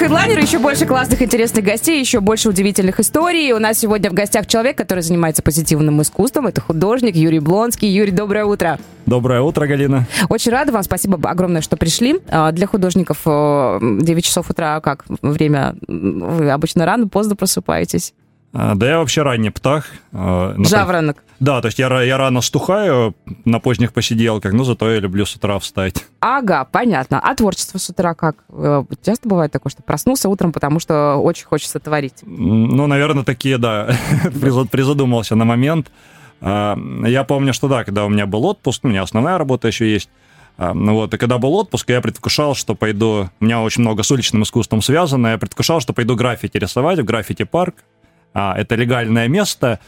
Headliner, еще больше классных, интересных гостей, еще больше удивительных историй. У нас сегодня в гостях человек, который занимается позитивным искусством. Это художник Юрий Блонский. Юрий, доброе утро. Доброе утро, Галина. Очень рада вам, спасибо огромное, что пришли. А, для художников 9 часов утра, как время? Вы обычно рано, поздно просыпаетесь? А, да я вообще ранний птах. А, Жаворонок. Да, то есть я, я рано стухаю на поздних посиделках, но зато я люблю с утра встать. Ага, понятно. А творчество с утра как? Э, часто бывает такое, что проснулся утром, потому что очень хочется творить? Ну, наверное, такие, да. Призадумался на момент. А, я помню, что да, когда у меня был отпуск, у меня основная работа еще есть, ну вот, и когда был отпуск, я предвкушал, что пойду... У меня очень много с уличным искусством связано. Я предвкушал, что пойду граффити рисовать в граффити-парк. А, это легальное место.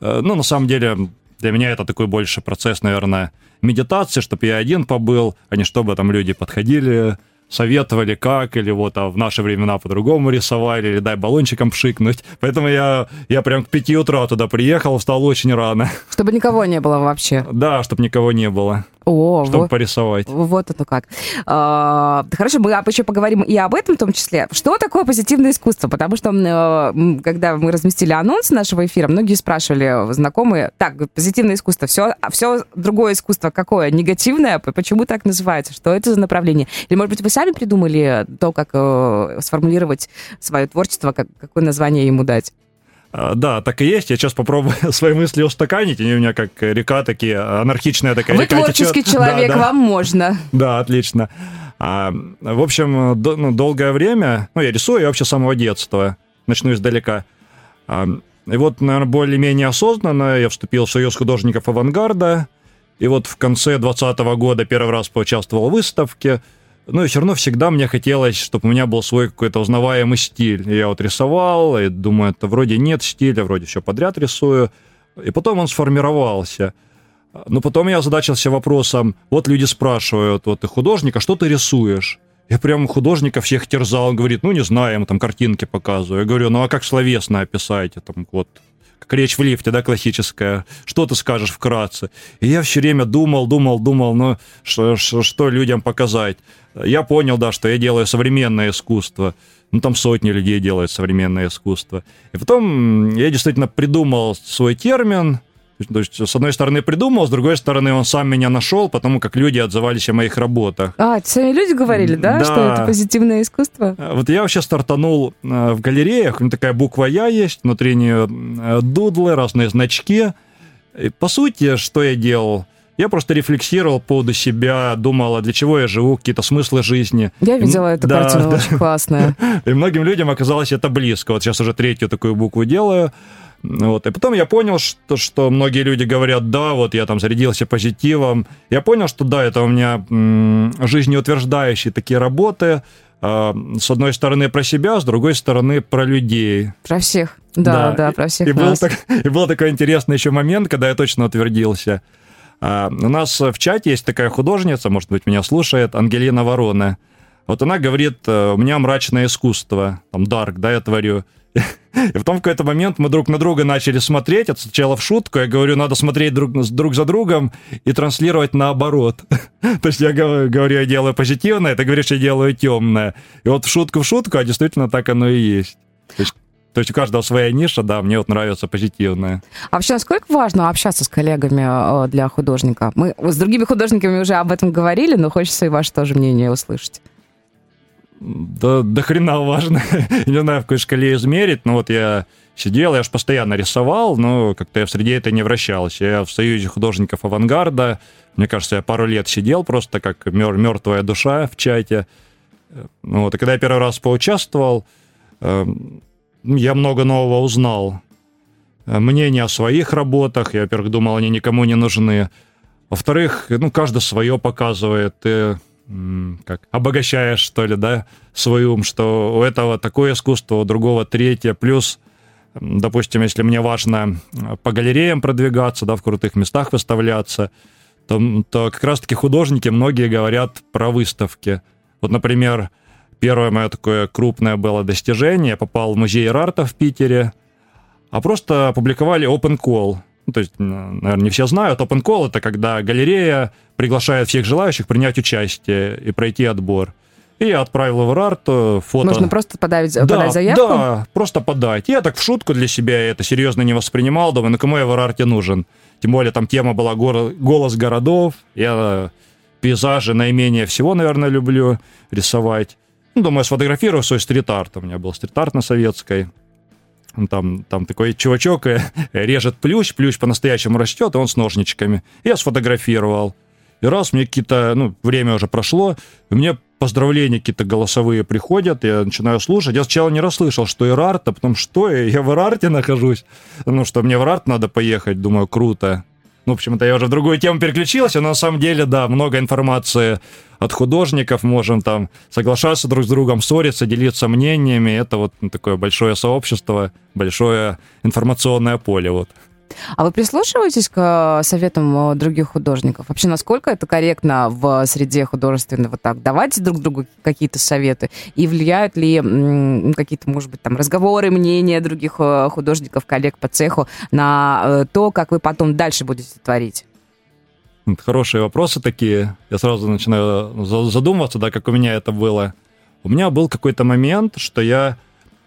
Э, ну, на самом деле, для меня это такой больше процесс, наверное, медитации, чтобы я один побыл, а не чтобы там люди подходили, советовали, как, или вот а в наши времена по-другому рисовали, или дай баллончиком пшикнуть. Поэтому я, я прям к пяти утра туда приехал, встал очень рано. Чтобы никого не было вообще. Да, чтобы никого не было. О, чтобы вот, порисовать. Вот это как. А, хорошо, мы еще поговорим и об этом в том числе. Что такое позитивное искусство? Потому что э, когда мы разместили анонс нашего эфира, многие спрашивали, знакомые, так, позитивное искусство, все, а все другое искусство какое? Негативное? Почему так называется? Что это за направление? Или, может быть, вы сами придумали то, как э, сформулировать свое творчество, как, какое название ему дать? А, да, так и есть. Я сейчас попробую свои мысли устаканить. Они у меня как река такие, анархичная такая Вы река творческий течет. человек, да, да. вам можно. Да, отлично. А, в общем, до, ну, долгое время, ну, я рисую я вообще с самого детства. Начну издалека. А, и вот, наверное, более-менее осознанно я вступил в Союз художников авангарда. И вот в конце 2020 года первый раз поучаствовал в выставке – ну и все равно всегда мне хотелось, чтобы у меня был свой какой-то узнаваемый стиль. И я вот рисовал, и думаю, это вроде нет стиля, вроде все подряд рисую. И потом он сформировался. Но потом я озадачился вопросом, вот люди спрашивают, вот ты художник, а что ты рисуешь? Я прям художника всех терзал, он говорит, ну не знаю, ему там картинки показываю. Я говорю, ну а как словесно описать? Там вот как речь в лифте, да, классическая. Что ты скажешь вкратце? И я все время думал, думал, думал, ну, что, что людям показать. Я понял, да, что я делаю современное искусство. Ну, там сотни людей делают современное искусство. И потом я действительно придумал свой термин, то есть, с одной стороны, придумал, с другой стороны, он сам меня нашел, потому как люди отзывались о моих работах. А, сами люди говорили, да, да, что это позитивное искусство? А, вот я вообще стартанул э, в галереях, у меня такая буква «Я» есть, внутри нее э, дудлы, разные значки. И, по сути, что я делал? Я просто рефлексировал по поводу себя, думал, а для чего я живу, какие-то смыслы жизни. Я видела эту да, картину, да. очень классная. И многим людям оказалось это близко. Вот сейчас уже третью такую букву делаю. Вот. И потом я понял, что, что многие люди говорят, да, вот я там зарядился позитивом. Я понял, что да, это у меня м- жизнеутверждающие такие работы. Э, с одной стороны про себя, с другой стороны про людей. Про всех. Да, да, да про всех и, нас. Был так, и был такой интересный еще момент, когда я точно утвердился. Э, у нас в чате есть такая художница, может быть, меня слушает, Ангелина Ворона. Вот она говорит, «Э, у меня мрачное искусство, там, дарк, да, я творю. И потом в какой-то момент мы друг на друга начали смотреть. Это сначала в шутку. Я говорю, надо смотреть друг, друг за другом и транслировать наоборот. То есть я говорю, я делаю позитивное, ты говоришь, я делаю темное. И вот в шутку в шутку, а действительно так оно и есть. То есть у каждого своя ниша, да, мне вот нравится позитивная. А вообще, насколько важно общаться с коллегами э, для художника? Мы с другими художниками уже об этом говорили, но хочется и ваше тоже мнение услышать. Да, до хрена важно. не знаю, в какой шкале измерить, но вот я сидел, я же постоянно рисовал, но как-то я в среде это не вращался. Я в Союзе художников авангарда, мне кажется, я пару лет сидел просто как мертвая душа в чате. Вот, и когда я первый раз поучаствовал, эм, я много нового узнал. Мнение о своих работах, я, во-первых, думал, они никому не нужны. Во-вторых, ну, каждый свое показывает. И как обогащаешь, что ли, да, свой ум, что у этого такое искусство, у другого третье, плюс, допустим, если мне важно по галереям продвигаться, да, в крутых местах выставляться, то, то как раз-таки художники многие говорят про выставки. Вот, например, первое мое такое крупное было достижение. Я попал в музей Рарта в Питере, а просто опубликовали Open Call. Ну, то есть, наверное, не все знают. Open Call — это когда галерея приглашает всех желающих принять участие и пройти отбор. И я отправил в Рарту фото. Нужно просто подать, да, подать заявку? Да, просто подать. Я так в шутку для себя это серьезно не воспринимал. Думаю, ну кому я в Рарте нужен? Тем более там тема была «Голос городов». Я пейзажи наименее всего, наверное, люблю рисовать. Ну, думаю, сфотографирую свой стрит-арт. У меня был стрит-арт на советской. Там, там такой чувачок э, режет плющ, плющ по-настоящему растет, и он с ножничками. Я сфотографировал. И раз мне какие-то, ну, время уже прошло, мне поздравления какие-то голосовые приходят, я начинаю слушать. Я сначала не расслышал, что Ирарт, а потом что я в Ирарте нахожусь. Ну, что мне в Ирарт надо поехать, думаю, круто. Ну, в общем-то, я уже в другую тему переключился, но на самом деле, да, много информации от художников, можем там соглашаться друг с другом, ссориться, делиться мнениями. Это вот такое большое сообщество, большое информационное поле, вот. А вы прислушиваетесь к э, советам э, других художников? Вообще, насколько это корректно в среде художественного так давать друг другу какие-то советы? И влияют ли какие-то, может быть, там разговоры, мнения других э, художников, коллег по цеху на то, как вы потом дальше будете творить? Хорошие вопросы такие. Я сразу начинаю задумываться, да, как у меня это было. У меня был какой-то момент, что я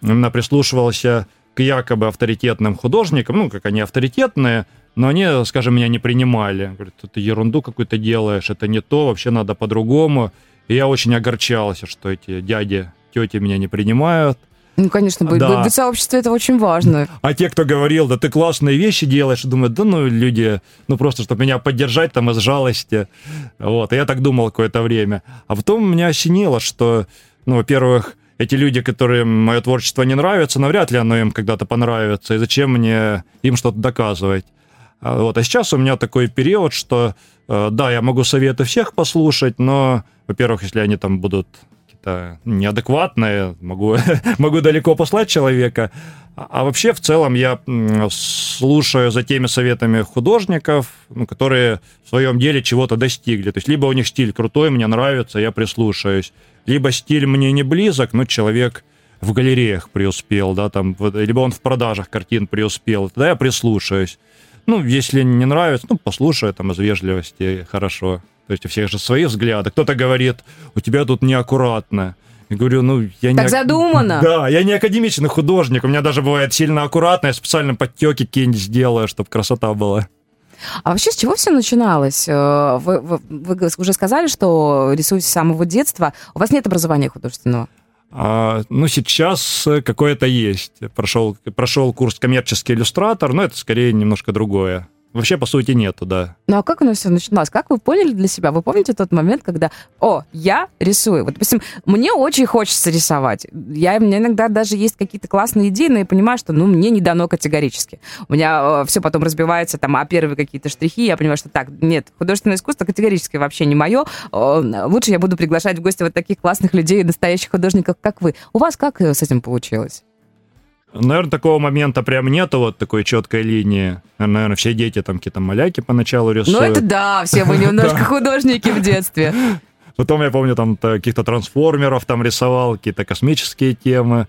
именно прислушивался к якобы авторитетным художникам, ну, как они авторитетные, но они, скажем, меня не принимали. Говорят, ты ерунду какую-то делаешь, это не то, вообще надо по-другому. И я очень огорчался, что эти дяди, тети меня не принимают. Ну, конечно, быть, да. быть в сообществе это очень важно. А те, кто говорил, да ты классные вещи делаешь, думают, да ну люди, ну просто, чтобы меня поддержать там из жалости. Вот, и я так думал какое-то время. А потом меня осенило, что, ну, во-первых, эти люди, которым мое творчество не нравится, навряд ли оно им когда-то понравится, и зачем мне им что-то доказывать. А вот. А сейчас у меня такой период, что э, да, я могу советы всех послушать, но, во-первых, если они там будут какие-то неадекватные, могу, могу далеко послать человека. А, а вообще, в целом, я слушаю за теми советами художников, ну, которые в своем деле чего-то достигли. То есть, либо у них стиль крутой, мне нравится, я прислушаюсь либо стиль мне не близок, но человек в галереях преуспел, да, там, либо он в продажах картин преуспел, тогда я прислушаюсь. Ну, если не нравится, ну, послушаю там из вежливости, хорошо. То есть у всех же свои взгляды. Кто-то говорит, у тебя тут неаккуратно. Я говорю, ну, я не... Так задумано. Да, я не академичный художник. У меня даже бывает сильно аккуратно. Я специально подтеки какие-нибудь сделаю, чтобы красота была. А вообще с чего все начиналось? Э, вы, вы, вы уже сказали, что рисуете с самого детства. У вас нет образования художественного? А, ну, сейчас какое-то есть. Прошел, прошел курс коммерческий иллюстратор, но это скорее немножко другое. Вообще, по сути, нету, да. Ну, а как нас все начиналось? Как вы поняли для себя? Вы помните тот момент, когда, о, я рисую? Вот, допустим, мне очень хочется рисовать. Я, у меня иногда даже есть какие-то классные идеи, но я понимаю, что, ну, мне не дано категорически. У меня э, все потом разбивается, там, а первые какие-то штрихи, я понимаю, что так, нет, художественное искусство категорически вообще не мое. Лучше я буду приглашать в гости вот таких классных людей, настоящих художников, как вы. У вас как э, с этим получилось? Наверное, такого момента прям нету вот такой четкой линии. Наверное, все дети там какие-то маляки поначалу рисуют. Ну это да, все мы немножко художники в детстве. Потом я помню, там каких-то трансформеров там рисовал, какие-то космические темы.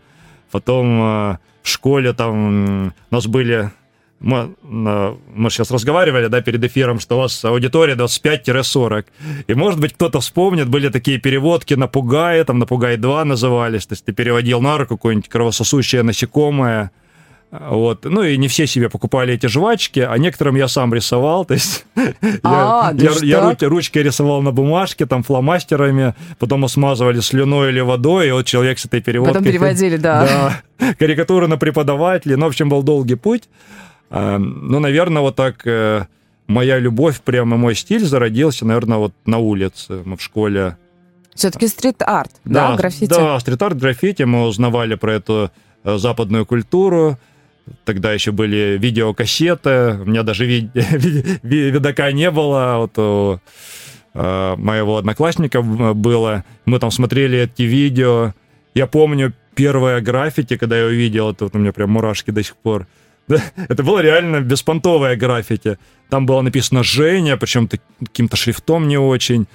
Потом э, в школе там у нас были мы, мы сейчас разговаривали, да, перед эфиром, что у вас аудитория 25-40. И, может быть, кто-то вспомнит, были такие переводки на Пугае, там на Пугай 2 назывались, то есть ты переводил на руку какое-нибудь кровососущее насекомое, вот. Ну и не все себе покупали эти жвачки, а некоторым я сам рисовал. То есть а, я, я, я руки, ручкой рисовал на бумажке, там фломастерами, потом смазывали слюной или водой, и вот человек с этой переводкой... Потом переводили, да. Да. Карикатуры на преподавателей. Ну, в общем, был долгий путь. А, ну, наверное, вот так э, моя любовь, прямо мой стиль зародился, наверное, вот на улице. В школе все-таки стрит-арт, да, да, граффити? Да, стрит-арт, граффити. Мы узнавали про эту э, западную культуру. Тогда еще были видеокассеты. У меня даже ви- видока не было. Вот у э, моего одноклассника было. Мы там смотрели эти видео. Я помню первое граффити, когда я увидел, это вот у меня прям мурашки до сих пор. Это было реально беспонтовое граффити. Там было написано «Женя», причем каким-то шрифтом не очень.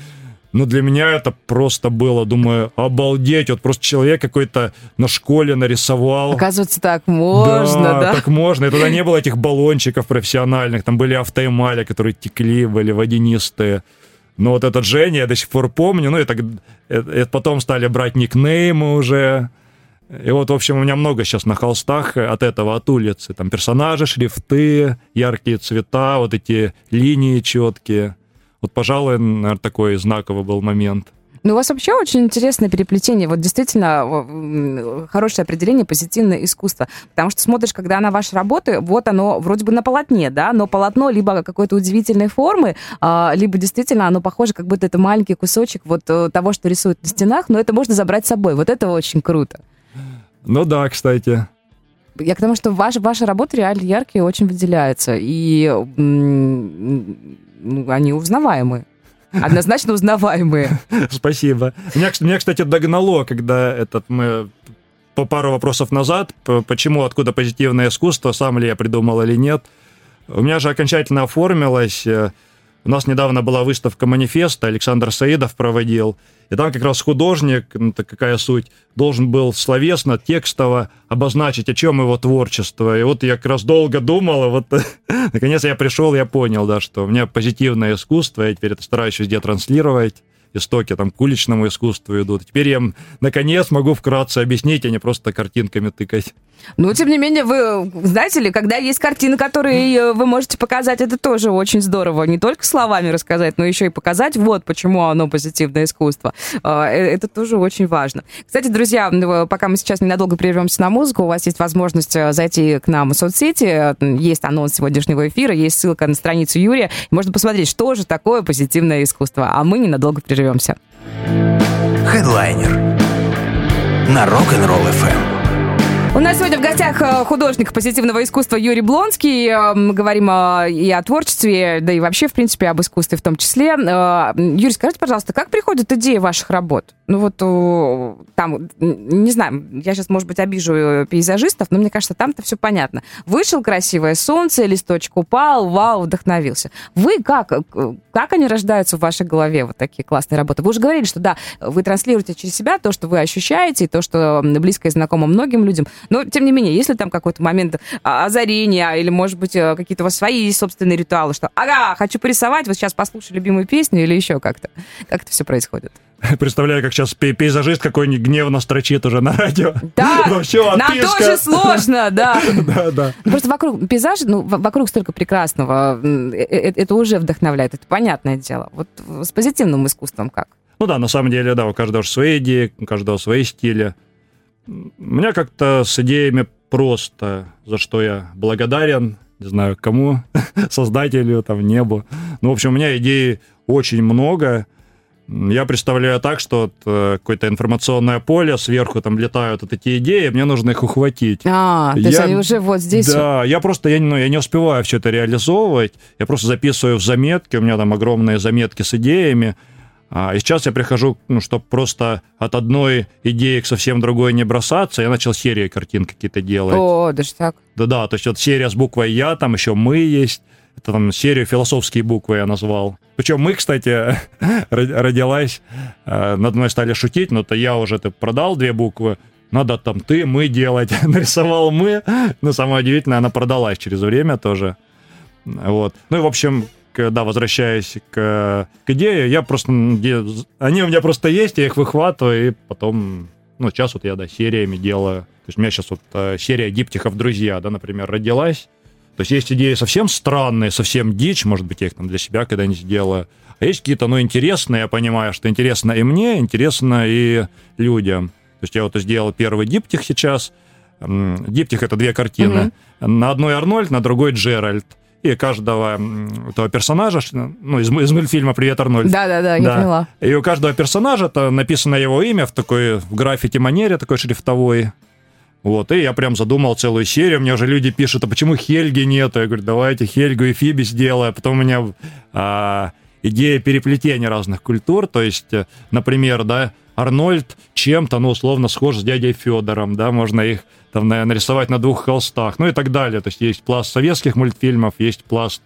Ну, для меня это просто было, думаю, обалдеть. Вот просто человек какой-то на школе нарисовал. Оказывается, так можно, да? да? так можно. И тогда не было этих баллончиков профессиональных. Там были автоэмали, которые текли, были водянистые. Но вот этот Женя я до сих пор помню. Ну, это, это, это потом стали брать никнеймы уже. И вот, в общем, у меня много сейчас на холстах от этого, от улицы. Там персонажи, шрифты, яркие цвета, вот эти линии четкие. Вот, пожалуй, наверное, такой знаковый был момент. Ну, у вас вообще очень интересное переплетение. Вот действительно хорошее определение позитивное искусство. Потому что смотришь, когда на ваши работы, вот оно вроде бы на полотне, да, но полотно либо какой-то удивительной формы, а, либо действительно оно похоже, как будто это маленький кусочек вот э, того, что рисуют на стенах, но это можно забрать с собой. Вот это очень круто. Ну да, кстати. Я к тому, что ваши, ваши работы реально яркие, очень выделяются. И ну, они узнаваемые. Однозначно узнаваемые. Спасибо. Меня, меня, кстати, догнало, когда этот мы по пару вопросов назад, почему, откуда позитивное искусство, сам ли я придумал или нет. У меня же окончательно оформилось э, у нас недавно была выставка манифеста, Александр Саидов проводил, и там как раз художник, ну, какая суть, должен был словесно, текстово обозначить, о чем его творчество. И вот я как раз долго думал, и вот наконец я пришел, я понял, да, что у меня позитивное искусство, я теперь это стараюсь везде транслировать истоки там к уличному искусству идут. Теперь я наконец могу вкратце объяснить, а не просто картинками тыкать. Ну, тем не менее, вы знаете ли, когда есть картины, которые э, вы можете показать, это тоже очень здорово. Не только словами рассказать, но еще и показать, вот почему оно позитивное искусство. А, э, это тоже очень важно. Кстати, друзья, ну, пока мы сейчас ненадолго прервемся на музыку, у вас есть возможность э, зайти к нам в соцсети. Есть анонс сегодняшнего эфира, есть ссылка на страницу Юрия. Можно посмотреть, что же такое позитивное искусство. А мы ненадолго прервемся. Хедлайнер на Rock'n'Roll FM. У нас сегодня в гостях э, художник позитивного искусства Юрий Блонский. Э, мы говорим э, и о творчестве, да и вообще, в принципе, об искусстве в том числе. Юрий, скажите, пожалуйста, как приходят идеи ваших работ? Ну вот там, не знаю, я сейчас, может быть, обижу пейзажистов, но мне кажется, там-то все понятно. Вышел красивое солнце, листочек упал, вау, вдохновился. Вы как? Как они рождаются в вашей голове, вот такие классные работы? Вы уже говорили, что да, вы транслируете через себя то, что вы ощущаете, и то, что близко и знакомо многим людям. Но, тем не менее, если там какой-то момент а, озарения или, может быть, э, какие-то у вас свои собственные ритуалы, что ага, хочу порисовать, вот сейчас послушаю любимую песню или еще как-то. Как это все происходит? Представляю, как сейчас пейзажист какой-нибудь гневно строчит уже на радио. Да, все, нам тоже сложно, да. да, да. Просто вокруг пейзажа, ну, вокруг столько прекрасного, э, э, это уже вдохновляет, это понятное дело. Вот с позитивным искусством как? Ну да, на самом деле, да, у каждого свои идеи, у каждого свои стили. Меня как-то с идеями просто, за что я благодарен, не знаю, кому, создателю, там, небу. Ну, в общем, у меня идей очень много. Я представляю так, что вот, э, какое-то информационное поле, сверху там летают вот эти идеи, мне нужно их ухватить. А, то есть я, они уже вот здесь? Да, я просто, я, ну, я не успеваю все это реализовывать, я просто записываю в заметки, у меня там огромные заметки с идеями, а, и сейчас я прихожу, ну, чтобы просто от одной идеи к совсем другой не бросаться, я начал серии картин какие-то делать. О, даже так? Да-да, то есть вот серия с буквой «Я», там еще «Мы» есть, это там серию философские буквы я назвал. Причем «Мы», кстати, родилась, э, над мной стали шутить, но то я уже ты продал две буквы, надо там «ты», «мы» делать. Нарисовал «мы», но самое удивительное, она продалась через время тоже. Вот. Ну и, в общем, да, возвращаясь к, к идее, я просто... Они у меня просто есть, я их выхватываю, и потом... Ну, сейчас вот я, да, сериями делаю. То есть у меня сейчас вот э, серия диптихов «Друзья», да, например, родилась. То есть есть идеи совсем странные, совсем дичь, может быть, я их там для себя когда-нибудь сделаю. А есть какие-то, ну, интересные, я понимаю, что интересно и мне, интересно и людям. То есть я вот сделал первый диптих сейчас. Диптих — это две картины. Mm-hmm. На одной Арнольд, на другой Джеральд и каждого этого персонажа, ну, из, из мультфильма «Привет, Арнольд». Да-да-да, я да. поняла. И у каждого персонажа это написано его имя в такой в граффити-манере, такой шрифтовой. Вот, и я прям задумал целую серию. Мне уже люди пишут, а почему Хельги нет? Я говорю, давайте Хельгу и Фиби сделаю. А потом у меня а, идея переплетения разных культур. То есть, э, например, да, Арнольд чем-то, ну, условно, схож с дядей Федором, да, можно их там нарисовать на двух холстах, ну и так далее. То есть есть пласт советских мультфильмов, есть пласт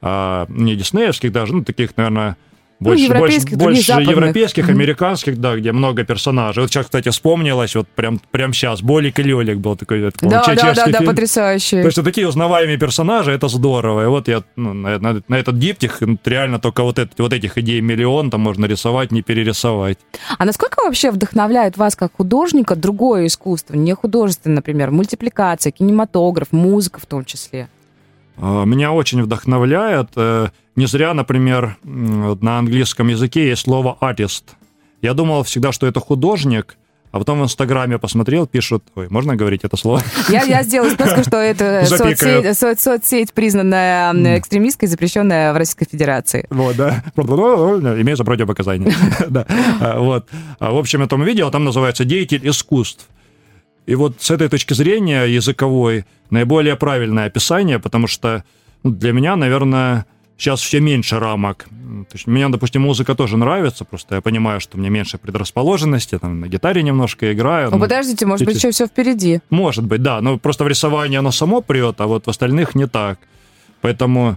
а, не диснеевских даже, ну, таких, наверное, Больше, Ну, европейских, больше, больше европейских, американских, да, где много персонажей. Вот сейчас, кстати, вспомнилось, вот прям, прям сейчас, Болик и Лелик был такой, я Да, да, да, чешский да, фильм. потрясающе. То есть такие узнаваемые персонажи, это здорово. И вот я ну, на, на- на этот диптих ну, реально только вот, это- вот этих идей миллион, там можно рисовать, не перерисовать. А насколько вообще вдохновляет вас как художника другое искусство, не художественное, например, мультипликация, кинематограф, музыка в том числе? А, Меня очень вдохновляет. э, Не зря, например, на английском языке есть слово artist. Я думал всегда, что это художник, а потом в Инстаграме посмотрел, пишут... Ой, можно говорить это слово? Я, я сделаю справку, что это соцсеть, соц- соцсеть, признанная экстремистской, запрещенная в Российской Федерации. Вот, да. За противопоказания. Да. А, Вот. В общем, я там видео, там называется «Деятель искусств». И вот с этой точки зрения языковой наиболее правильное описание, потому что ну, для меня, наверное, сейчас все меньше рамок. То есть мне, допустим, музыка тоже нравится, просто я понимаю, что мне меньше предрасположенности, там на гитаре немножко играю. Ну, ну, подождите, может быть, еще все впереди. может быть, да, но просто в рисовании оно само прет, а вот в остальных не так. Поэтому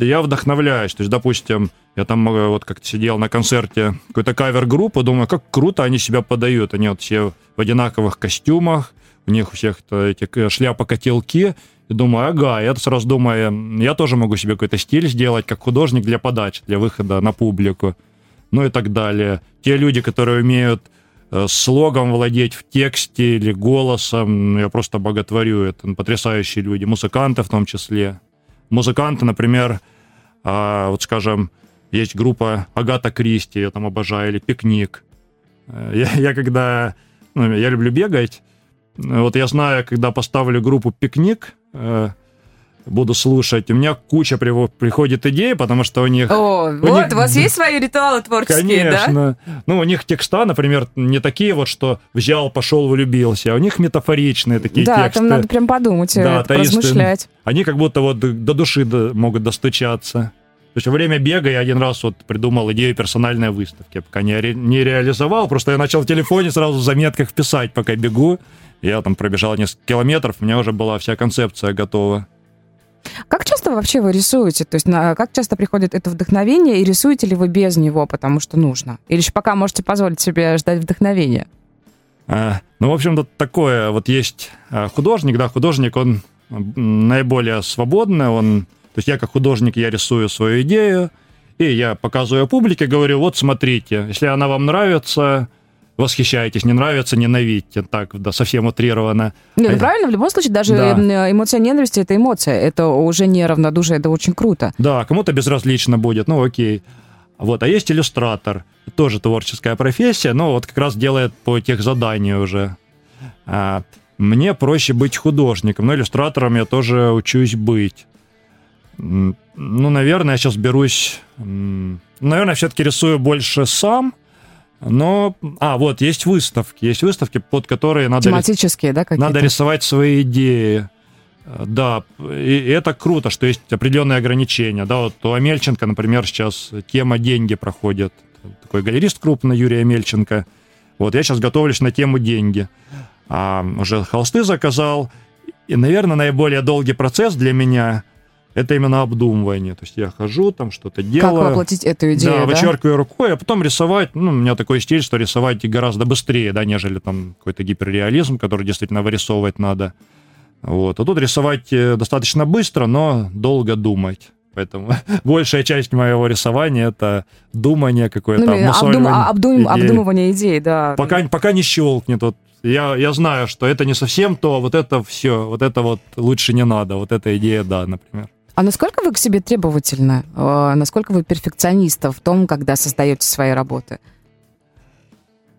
я вдохновляюсь. То есть, допустим, я там э, вот как-то сидел на концерте какой-то кавер-группы, думаю, как круто они себя подают. Они вот все в одинаковых костюмах, у них у всех эти э, шляпа-котелки. И думаю, ага, я сразу думаю, я тоже могу себе какой-то стиль сделать, как художник для подачи, для выхода на публику. Ну и так далее. Те люди, которые умеют э, слогом владеть в тексте или голосом, я просто боготворю. Это потрясающие люди, музыканты в том числе. Музыканты, например, а, вот скажем, есть группа Агата Кристи, я там обожаю, или Пикник. Э, Я, я когда, ну, я люблю бегать, э, вот я знаю, когда поставлю группу Пикник, э, буду слушать, у меня куча приходит идей, потому что у них... О, У вот, них- у вас есть свои ритуалы творческие, да? Конечно. Ну, у них текста, например, не такие вот, что взял, пошел, влюбился, а у них метафоричные такие Да, тексты. там надо прям подумать, Да, э, таисты. размышлять. Они как будто вот до души могут достучаться. То есть во время бега я один раз вот придумал идею персональной выставки. Пока не, ре- не реализовал, просто я начал в телефоне сразу в заметках писать, пока бегу. Я там пробежал несколько километров, у меня уже была вся концепция готова. Как часто вообще вы рисуете? То есть на, как часто приходит это вдохновение, и рисуете ли вы без него, потому что нужно? Или еще пока можете позволить себе ждать вдохновения? А, ну, в общем-то, такое. Вот есть а, художник, да, художник, он наиболее свободный, он... То есть я как художник, я рисую свою идею, и я показываю публике, говорю, вот смотрите, если она вам нравится, восхищайтесь, не нравится, ненавидьте. Так, да, совсем утрированно. Не, ну правильно, в любом случае, даже Да. эмоция ненависти это эмоция. Это уже не равнодушие, это очень круто. Да, кому-то безразлично будет, ну окей. Вот, а есть иллюстратор, тоже творческая профессия, но вот как раз делает по тех заданию уже. А, мне проще быть художником, но иллюстратором я тоже учусь быть. Ну, наверное, я сейчас берусь... Наверное, все-таки рисую больше сам, но... А, вот, есть выставки, есть выставки, под которые надо... рис- Тематические, да, какие-то? надо рисовать свои идеи. Э, Да, и и это круто, что есть определенные ограничения. Да, вот у Амельченко, например, сейчас тема «Деньги» проходит. Такой галерист крупный, Юрий Амельченко. Вот я сейчас готовлюсь на тему «Деньги». А, уже холсты заказал. И, наверное, наиболее долгий процесс для меня – это именно обдумывание. То есть я хожу, там что-то Как делаю. воплотить эту идею, да, да? вычеркиваю рукой, а потом рисовать. Ну, у меня такой стиль, что рисовать гораздо быстрее, да, нежели там какой-то гиперреализм, который действительно вырисовывать надо. Вот. А тут рисовать э, достаточно быстро, но долго думать. Поэтому большая часть моего рисования это думание какое-то, Ну, обдум- а- обдум- идеи. обдумывание идей, да. Пока, пока не щелкнет. Вот я, я знаю, что это не совсем то, а вот это все, вот это вот лучше не надо, вот эта идея, да, например. А насколько вы к себе требовательны? Э, Насколько вы перфекционист в том, когда создаете свои работы?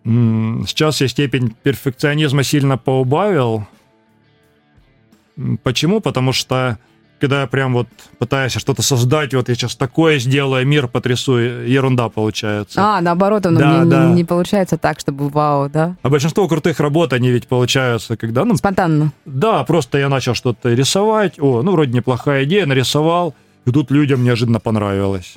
Сейчас я степень перфекционизма сильно поубавил. Почему? Потому что когда я прям вот пытаюсь что-то создать, вот я сейчас такое сделаю, мир потрясу, ерунда получается. А, наоборот, оно Да, не, не- да. не получается так, чтобы вау, да? А большинство крутых работ, они ведь получаются, когда, ну, Спонтанно. да, просто я начал что-то рисовать, о, ну, вроде неплохая идея, нарисовал, и тут людям неожиданно понравилось.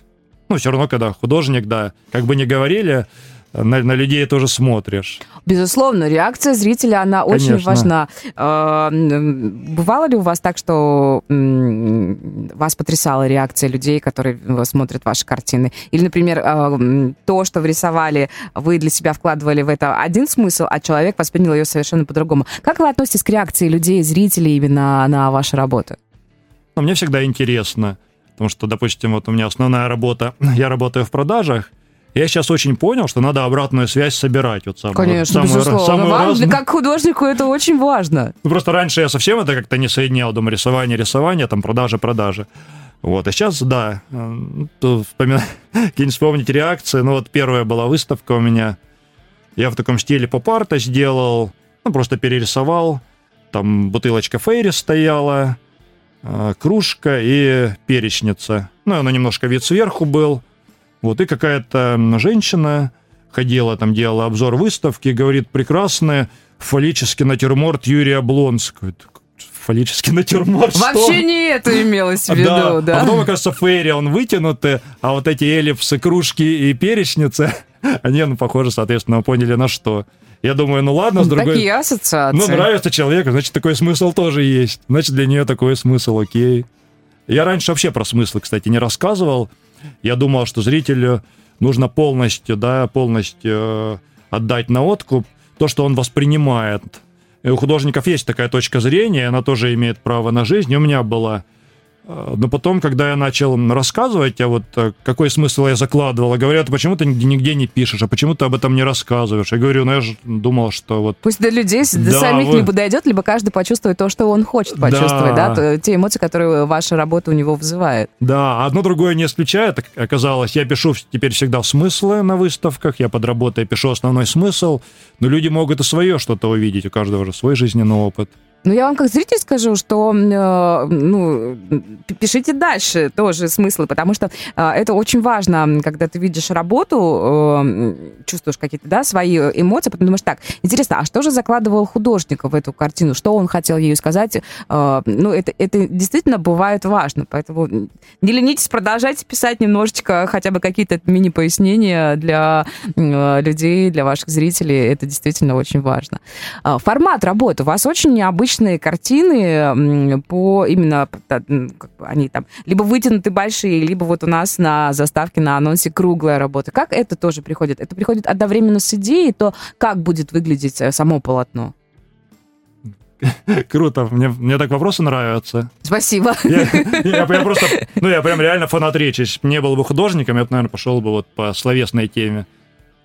Ну, все равно, когда художник, да, как бы не говорили, на, на людей тоже смотришь. Безусловно, реакция зрителя, она Конечно. очень важна. А, Бывало ли у вас так, что вас потрясала реакция людей, которые э, смотрят ваши картины? Или, например, а, то, что вы рисовали, вы для себя вкладывали в это один смысл, а человек воспринял ее совершенно по-другому. Как вы относитесь к реакции людей, зрителей именно на ваши работы? Но мне всегда интересно, потому что, допустим, вот у меня основная работа, я работаю в продажах, я сейчас очень понял, что надо обратную связь собирать. Вот самую, Конечно, самую, безусловно. самую Вам, разную. как художнику, это очень важно. Ну, просто раньше я совсем это как-то не соединял. Думаю, рисование, рисование, там продажи, продажи. Вот, а сейчас, да, э, то вспомина- какие-нибудь вспомнить реакции. Ну, вот первая была выставка у меня. Я в таком стиле поп-арта сделал, ну, просто перерисовал. Там бутылочка Фейри стояла, э, кружка и перечница. Ну, она немножко вид сверху был. Вот, и какая-то женщина ходила, там делала обзор выставки, говорит, прекрасная фаллический натюрморт Юрия Облонского. Фаллический натюрморт? Вообще не это имелось в виду, Да, да. а потом, оказывается, Фейри, он вытянутый, а вот эти эллипсы, кружки и перечницы, они, ну, похоже, соответственно, поняли на что. Я думаю, ну ладно, с другой... Такие ассоциации. Ну, нравится человеку, значит, такой смысл тоже есть. Значит, для нее такой смысл, окей. Я раньше вообще про смыслы, кстати, не рассказывал. Я думал, что зрителю нужно полностью, да, полностью э, отдать на откуп то, что он воспринимает. И у художников есть такая точка зрения, она тоже имеет право на жизнь, у меня была. Э, Но потом, когда я начал рассказывать, а вот э, какой смысл я закладывал, говорят, почему ты нигде- не пишешь, а почему ты об этом не рассказываешь? Я говорю, ну я же думал, что вот Пусть до людей, до Да, самих вы- либо дойдет, либо каждый почувствует то, что он хочет почувствовать, да, Да. то- те эмоции, которые ваша работа у него вызывает. Да, одно другое не исключает, оказалось. Я пишу теперь всегда смыслы на выставках, я под работой пишу основной смысл, но люди могут и свое что-то увидеть, у каждого же свой жизненный опыт. Ну, я вам как зритель скажу, что, э, ну, пишите дальше тоже смыслы, потому что э, это очень важно, когда ты видишь работу, э, чувствуешь какие-то, да, свои эмоции, потом думаешь, так, интересно, а что же закладывал художник в эту картину, что он хотел ею сказать? Ну, это, это действительно бывает важно, поэтому не ленитесь, продолжайте писать немножечко, хотя бы какие-то мини-пояснения для людей, для ваших зрителей, это действительно очень важно. Формат работы. У вас очень необычные картины по именно они там либо вытянуты большие, либо вот у нас на заставке на анонсе круглая работа. Как это тоже приходит? Это приходит одновременно с идеей, то как будет выглядеть э, само полотно? Круто, мне, мне так вопросы нравятся. Спасибо. Я, я прям просто, ну я прям реально фанат речи. Если не был бы художником, я бы, наверное, пошел бы вот по словесной теме.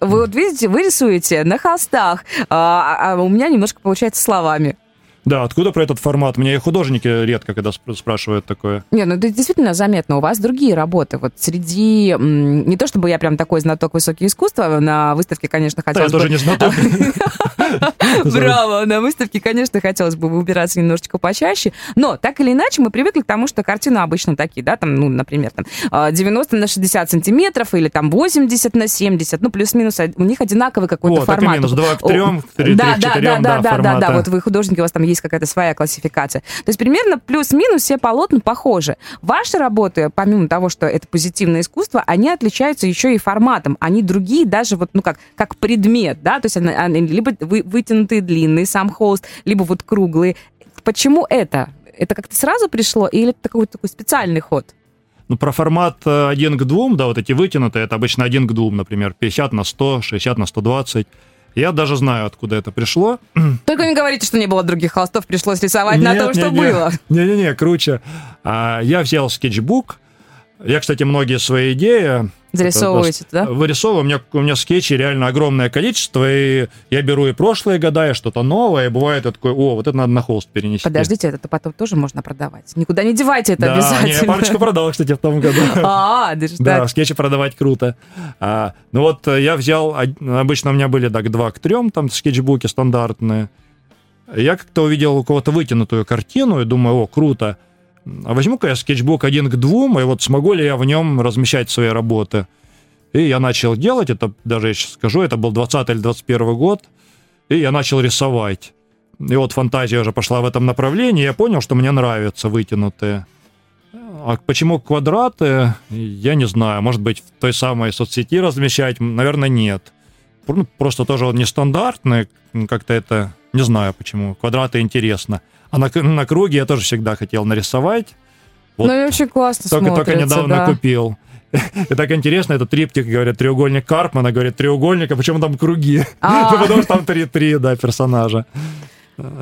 Вы вот видите, вы рисуете на холстах, а, а у меня немножко получается словами. Да, откуда про этот формат? Мне и художники редко когда спр- спрашивают такое. Не, ну это действительно заметно. У вас другие работы. Вот среди... Не то чтобы я прям такой знаток высоких искусства, на выставке, конечно, Да, я хотелось тоже бы... не знаток. Браво! На выставке, конечно, хотелось бы выбираться немножечко почаще. Но, так или иначе, мы привыкли к тому, что картины обычно такие, да, там, ну, например, там, а, 90 на 60 сантиметров или там 80 на 70, ну, плюс-минус, у них одинаковый какой-то О, так и формат. минус, два к О, трем, три- да, три к да, да, да, да, да, да, вот вы художники, у вас там есть какая-то своя классификация. То есть примерно плюс-минус все полотна похожи. Ваши работы, помимо того, что это позитивное искусство, они отличаются еще и форматом. Они другие даже вот, ну как, как предмет, да, то есть они, они либо вы, вытянутые длинные, сам холст, либо вот круглые. Почему это? Это как-то сразу пришло или это какой-то такой специальный ход? Ну, про формат э, 1 к 2, да, вот эти вытянутые, это обычно 1 к 2, например, 50 на 100, 60 на 120. Я даже знаю, откуда это пришло. Только не говорите, что не было других холстов, пришлось рисовать на Нет, том, что не, не. было. Не-не-не, круче. А, я взял скетчбук. Я, кстати, многие свои идеи... Зарисовываете, это, да? Вырисовываю. У меня, у меня скетчей реально огромное количество, и я беру и прошлые года, и что-то новое, и бывает я такой, о, вот это надо на холст перенести. Подождите, это потом тоже можно продавать. Никуда не девайте это Да, не, я обязательно. парочку продал, кстати, в том году. А, даже Да, скетчи продавать круто. А, ну вот э, я взял, обычно у меня были так 2 к 3, там скетчбуки стандартные. Я как-то увидел у кого-то вытянутую картину и думаю, о, круто. А возьму-ка я скетчбук один к двум, и вот смогу ли я в нем размещать свои работы. И я начал делать, это даже я сейчас скажу, это был 20 или 21 год, и я начал рисовать. И вот фантазия уже пошла в этом направлении, и я понял, что мне нравятся вытянутые. А почему квадраты, я не знаю. Может быть, в той самой соцсети размещать? Наверное, нет. ну, просто тоже он нестандартный, как-то это, не знаю почему, квадраты интересно. А на, на круге я тоже всегда хотел нарисовать. Вот. Ну и очень классно только, смотрится, Только недавно да. купил. И так интересно, это триптик, говорят, треугольник Карпмана, говорит, треугольник, а почему там круги? Ну, потому что там три, три, да, персонажа.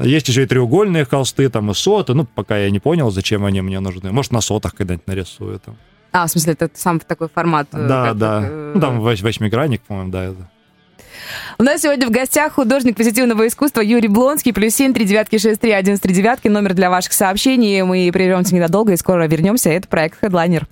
Есть еще и треугольные холсты, там и соты. Ну, пока я не понял, зачем они мне нужны. Может, на сотах когда-нибудь нарисую там. А, в смысле, это сам такой формат? э, Да, да. Э... Ну, там восьмигранник, по-моему, да, это. У нас сегодня в гостях художник позитивного искусства Юрий Блонский, плюс семь, три девятки, шесть, три, один, три девятки, номер для ваших сообщений. Мы прервемся ненадолго и скоро вернемся. Это проект Headliner.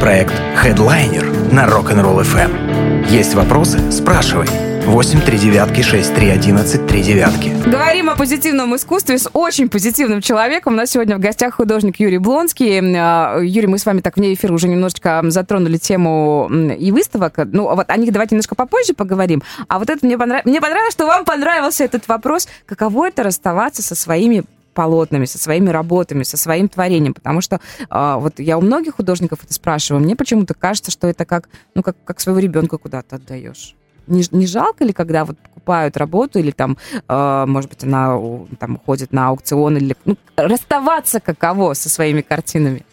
Проект Headliner на Rock'n'Roll FM. Есть вопросы? Спрашивай. 8 3 девятки 6 3 11 3 девятки. Говорим о позитивном искусстве с очень позитивным человеком. У нас сегодня в гостях художник Юрий Блонский. А, Юрий, мы с вами так вне эфира уже немножечко затронули тему и выставок. Ну, вот о них давайте немножко попозже поговорим. А вот это мне понравилось. Мне понравилось, что вам понравился этот вопрос. Каково это расставаться со своими полотнами, со своими работами, со своим творением, потому что э, вот я у многих художников это спрашиваю, мне почему-то кажется, что это как, ну, как, как своего ребенка куда-то отдаешь не, не жалко ли, когда вот покупают работу или там, э, может быть, она там уходит на аукцион или ну, расставаться каково со своими картинами?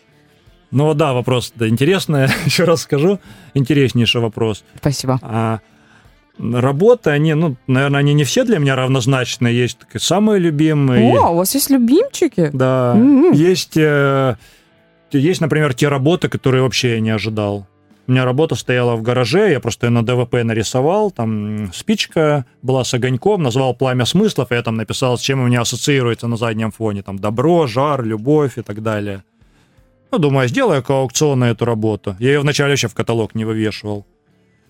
Ну да, вопрос да, интересный. Еще раз скажу, интереснейший вопрос. Спасибо. А, работы, они, ну, наверное, они не все для меня равнозначны. Есть самые любимые. О, у вас есть любимчики? Да. Mm-hmm. Есть, э, есть, например, те работы, которые вообще я не ожидал. У меня работа стояла в гараже, я просто ее на ДВП нарисовал, там спичка была с огоньком, назвал «Пламя смыслов», и я там написал, с чем у меня ассоциируется на заднем фоне, там добро, жар, любовь и так далее. Ну, думаю, сделаю аукцион на эту работу. Я ее вначале еще в каталог не вывешивал.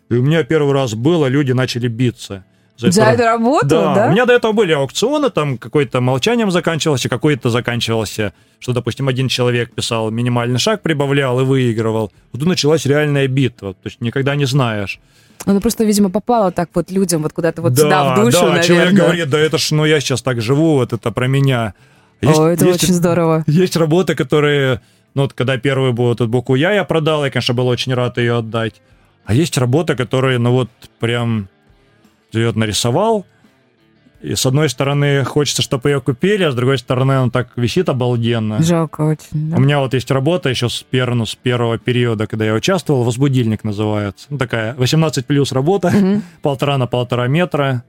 И у меня первый раз было, люди начали биться. За, за эту работу, да, да? У меня до этого были аукционы, там какой-то молчанием заканчивался, какой-то заканчивался, что, допустим, один человек писал минимальный шаг, прибавлял и выигрывал. Вот тут началась реальная битва, то есть никогда не знаешь. Она просто, видимо, попала так вот людям вот куда-то вот да, сюда, в душу, да, наверное. человек говорит, да это ж, ну я сейчас так живу, вот это про меня. Есть, О, это есть, очень здорово. Есть работы, которые, ну вот когда первую вот эту букву «Я» я продал, я, конечно, был очень рад ее отдать. А есть работы, которые, ну вот прям ее нарисовал, и с одной стороны хочется, чтобы ее купили, а с другой стороны он так висит обалденно. Жалко очень. Да? У меня вот есть работа еще с, пер, ну, с первого периода, когда я участвовал, «Возбудильник» называется. Ну, такая 18 плюс работа, угу. полтора на полтора метра.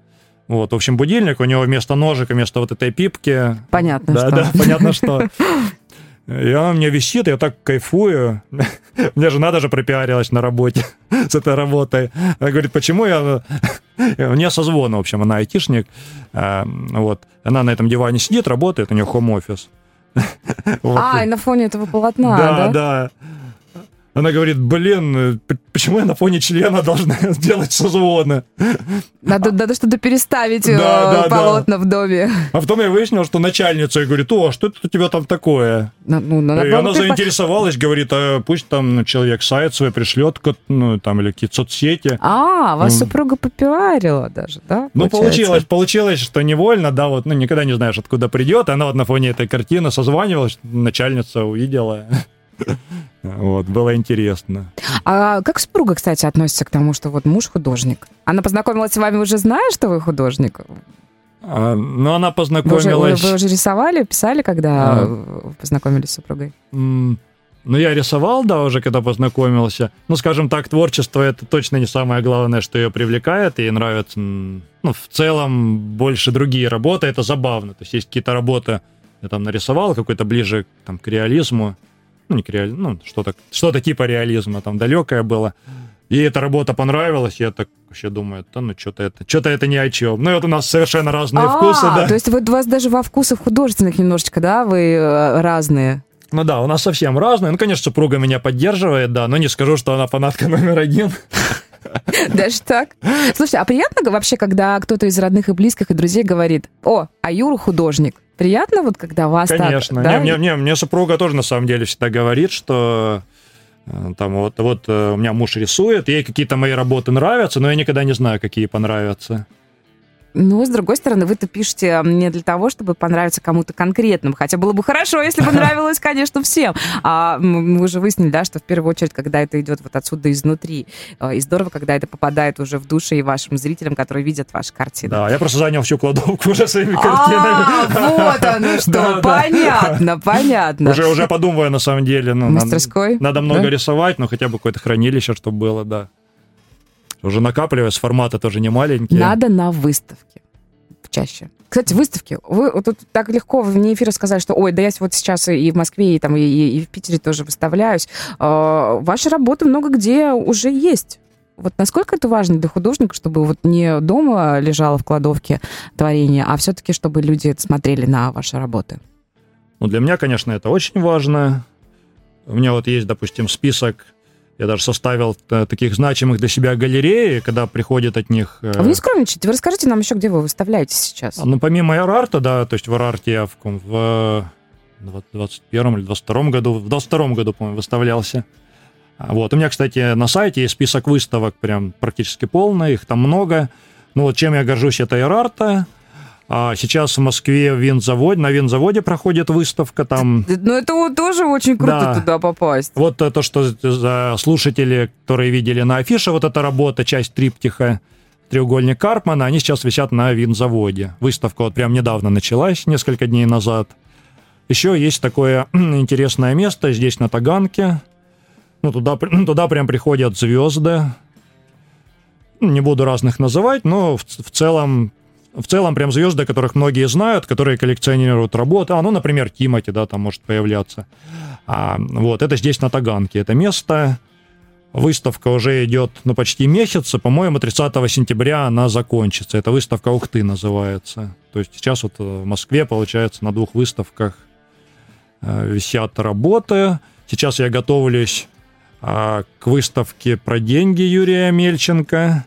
Вот, в общем, будильник, у него вместо ножика, вместо вот этой пипки. Понятно, да, что. Да, понятно, что. И она меня висит, я так кайфую. Мне жена даже пропиарилась на работе с этой работой. Она говорит, почему я... У нее созвон, в общем, она айтишник. А, вот. Она на этом диване сидит, работает, у нее хом-офис. А, и на фоне этого полотна, да? Да, да. Она говорит, блин, почему я на фоне члена должна сделать созвоны? Надо, надо что-то переставить да, да, полотна да. в доме. А потом я выяснил, что начальница, и говорит, о, что это у тебя там такое? Ну, ну, и она заинтересовалась, говорит, а пусть там человек сайт свой пришлет, ну, там, или какие-то соцсети. А, вас ну, супруга попиарила даже, да? Ну, получилось, получилось, что невольно, да, вот, ну, никогда не знаешь, откуда придет. Она вот на фоне этой картины созванивалась, начальница увидела. Вот, было интересно. А как супруга, кстати, относится к тому, что вот муж художник? Она познакомилась с вами уже зная, что вы художник? А, ну, она познакомилась... Вы уже, вы уже рисовали, писали, когда а... познакомились с супругой? Ну, я рисовал, да, уже когда познакомился. Ну, скажем так, творчество — это точно не самое главное, что ее привлекает, и нравится, ну, в целом, больше другие работы, это забавно. То есть есть какие-то работы, я там нарисовал, какой-то ближе там, к реализму, ну, не к реали... ну, что-то, что-то типа реализма, там, далекое было. И эта работа понравилась, я так вообще думаю, да ну что-то это, что-то это ни о чем. Ну и вот у нас совершенно разные а, вкусы, да. То есть вот у вас даже во вкусах художественных немножечко, да, вы э, разные? Ну да, у нас совсем разные. Ну, конечно, супруга меня поддерживает, да, но не скажу, что она фанатка номер один. Даже так? Слушай, а приятно вообще, когда кто-то из родных и близких и друзей говорит, о, а Юра художник? Приятно вот, когда вас Конечно. так... Конечно. Да? Мне, мне, мне супруга тоже на самом деле всегда говорит, что э, там вот, вот э, у меня муж рисует, ей какие-то мои работы нравятся, но я никогда не знаю, какие понравятся. Но, с другой стороны, вы-то пишете не для того, чтобы понравиться кому-то конкретному. Хотя было бы хорошо, если бы нравилось, конечно, всем. А мы уже выяснили, да, что в первую очередь, когда это идет вот отсюда изнутри. Э, и здорово, когда это попадает уже в души и вашим зрителям, которые видят ваши картины. Да, я просто занял всю кладовку уже своими А, картинами. вот оно что. Понятно, понятно. Уже, уже подумываю, на самом деле. Ну, Мастерской? Надо много рисовать, но хотя бы какое-то хранилище, чтобы было, да. Уже накапливаясь, форматы тоже не маленькие. Надо на выставке чаще. Кстати, выставки. Вы тут так легко вне эфира сказали, что ой, да я вот сейчас и в Москве, и, там, и, и- в Питере тоже выставляюсь. А, Ваши работы много где уже есть. Вот насколько это важно для художника, чтобы вот не дома лежало в кладовке творение, а все-таки чтобы люди смотрели на ваши работы? Ну, для меня, конечно, это очень важно. У меня вот есть, допустим, список, я даже составил э, таких значимых для себя галереи, когда приходят от них... э, А вы не скромничайте, вы расскажите нам еще, где вы выставляетесь сейчас. Ну, помимо Эрарта, да, то есть в Эрарте я в, в 21 или 22 году, в 22 году, по-моему, выставлялся. А Вот. У меня, кстати, на сайте есть список выставок прям практически полный, их там много. Ну вот чем я горжусь, это Эрарта. А сейчас в Москве в винзаводе, на винзаводе проходит выставка, там Ну, это вот тоже очень круто Да. туда попасть. вот то, что слушатели, которые видели на афише, вот эта работа, часть триптиха, треугольник Карпмана, они сейчас висят на винзаводе. Выставка вот прям недавно началась, несколько дней назад. Еще есть такое интересное место здесь, на Таганке. Ну, туда, туда прям приходят звезды. Не буду разных называть, но в, в целом в целом прям звезды, которых многие знают, которые коллекционируют работы. А, ну, например, Тимати, да, там может появляться. А, вот, это здесь на Таганке, это место. Выставка уже идет, ну, почти месяц, по-моему, 30 сентября она закончится. Это выставка Ухты называется. То есть сейчас вот э, в Москве, получается, на двух выставках э, висят работы. Сейчас я готовлюсь а, к выставке про деньги Юрия Мельченко.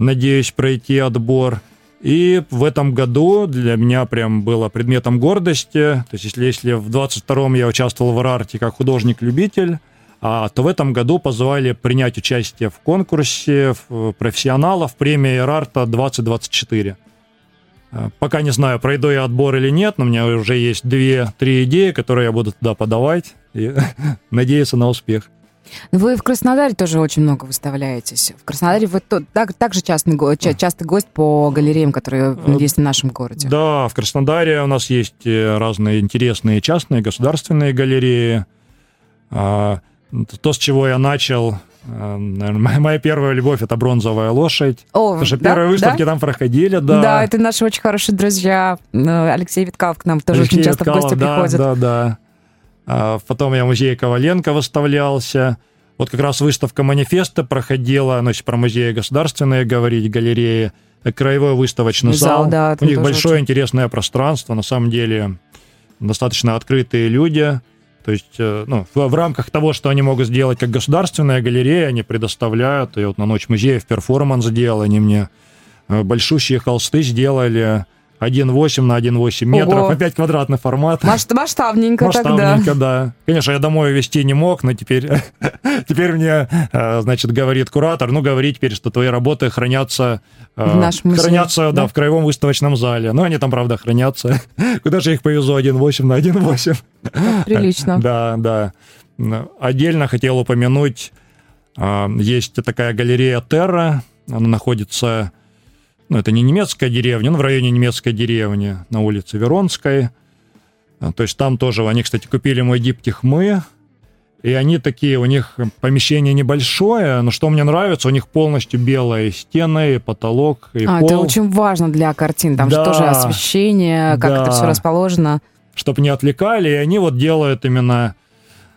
Надеюсь пройти отбор. И в этом году для меня прям было предметом гордости. То есть если, если в 22-м я участвовал в Рарте как художник-любитель, а, то в этом году позвали принять участие в конкурсе в- профессионалов премии Рарта 2024. А, Пока не знаю, пройду я отбор или нет, но у меня уже есть две-три идеи, которые я буду туда подавать и надеяться на успех. Вы в Краснодаре тоже очень много выставляетесь. В Краснодаре вы то- так, также частный, частый гость по галереям, которые Э, есть в нашем городе. Да, в Краснодаре у нас есть э, разные интересные частные, государственные галереи. А, То, с чего я начал, э, наверное, моя- первая любовь это бронзовая лошадь. О, Потому что да, первые выставки да? там проходили, да. Да, это наши очень хорошие друзья. Алексей Виткалов к нам тоже Алексей очень часто в Виткалов, гости да, приходит. Да, да. А, Потом я в музее Коваленко выставлялся. Вот как раз выставка манифеста проходила, если про музеи государственные говорить, галереи, краевой выставочный Зал, зал. да, У них большое очень- интересное пространство, на самом деле достаточно открытые люди. То есть, э, ну, в, в рамках того, что они могут сделать как государственная галерея, они предоставляют. И вот на Ночь музеев перформанс сделал, они мне э, большущие холсты сделали 1,8 на 1,8 метров, Ого. опять квадратный формат. Маш- Масштабненько тогда. Масштабненько, да. Конечно, я домой вести не мог, но теперь, теперь мне, э, значит, говорит куратор, ну, говори теперь, что твои работы хранятся... э, В нашем музее, Хранятся, да, да? в краевом выставочном зале. Ну, они там, правда, хранятся. Куда же я их повезу 1,8 на 1,8? Прилично. Да, да. Отдельно хотел упомянуть, а, есть такая галерея Терра, она находится, ну, это не немецкая деревня, но в районе немецкой деревни, на улице Веронской. А, То есть там тоже, они, кстати, купили мой диптих мы, и они такие, у них помещение небольшое, но что мне нравится, у них полностью белые стены, и потолок, и А, пол. это очень важно для картин. Там же Да. тоже освещение, как Да. это все расположено. чтобы не отвлекали, и они вот делают именно,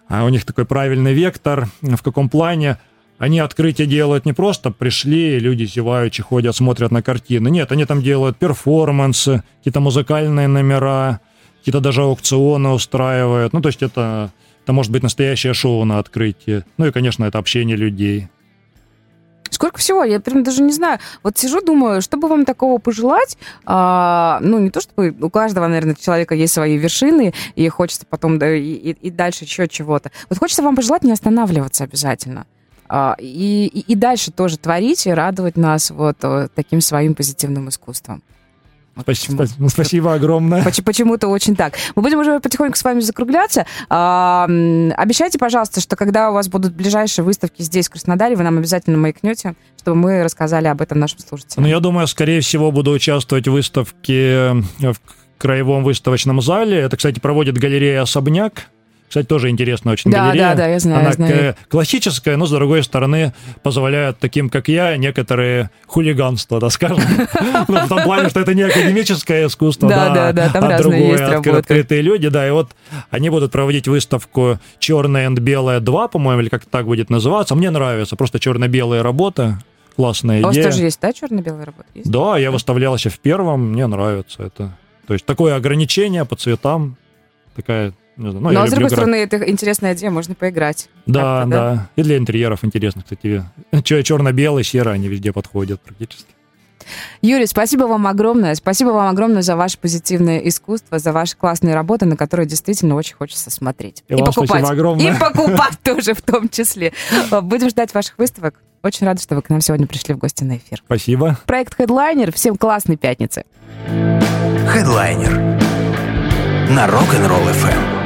а у них такой правильный вектор, в каком плане они открытие делают не просто пришли, люди зеваючи ходят, смотрят на картины. Нет, они там делают перформансы, какие-то музыкальные номера, какие-то даже аукционы устраивают. Ну, то есть это, это может быть настоящее шоу на открытии. Ну и, конечно, это общение людей. Сколько всего? Я прям даже не знаю. Вот сижу, думаю, что бы вам такого пожелать? А, ну, не то чтобы у каждого, наверное, человека есть свои вершины, и хочется потом да, и, и- и дальше еще чего-то. Вот хочется вам пожелать не останавливаться обязательно. А, и, и, дальше тоже творить и радовать нас вот э, таким своим позитивным искусством. Спасибо, спасибо огромное. Почему-то очень так. Мы будем уже потихоньку с вами закругляться. А, обещайте, пожалуйста, что когда у вас будут ближайшие выставки здесь, в Краснодаре, вы нам обязательно маякнете, чтобы мы рассказали об этом нашим слушателям. Ну, я думаю, скорее всего, буду участвовать в выставке в Краевом выставочном зале. Это, кстати, проводит галерея «Особняк». Кстати, тоже интересная очень да, галерея. Да, да, я знаю, Она знаю. классическая, но, с другой стороны, позволяет таким, как я, некоторые хулиганства, да, скажем. Ну, в том плане, что это не академическое искусство, да, а другое, открытые люди, да, и вот они будут проводить выставку «Черное и белое 2», по-моему, или как так будет называться. Мне нравится, просто черно-белые работы, классная идея. А у вас тоже есть, да, черно-белые работы? Да, я выставлялся в первом, мне нравится это. То есть такое ограничение по цветам, такая ну, Но, с другой играть. стороны, это интересная идея, можно поиграть. Да, да, да. И для интерьеров интересно, кстати. Черно-белый, серый, они везде подходят практически. Юрий, спасибо вам огромное. Спасибо вам огромное за ваше позитивное искусство, за ваши классные работы, на которые действительно очень хочется смотреть. И, и покупать. И покупать тоже в том числе. Будем ждать ваших выставок. Очень рада, что вы к нам сегодня пришли в гости на эфир. Спасибо. Проект Headliner. Всем классной пятницы. Headliner на Rock'n'Roll FM.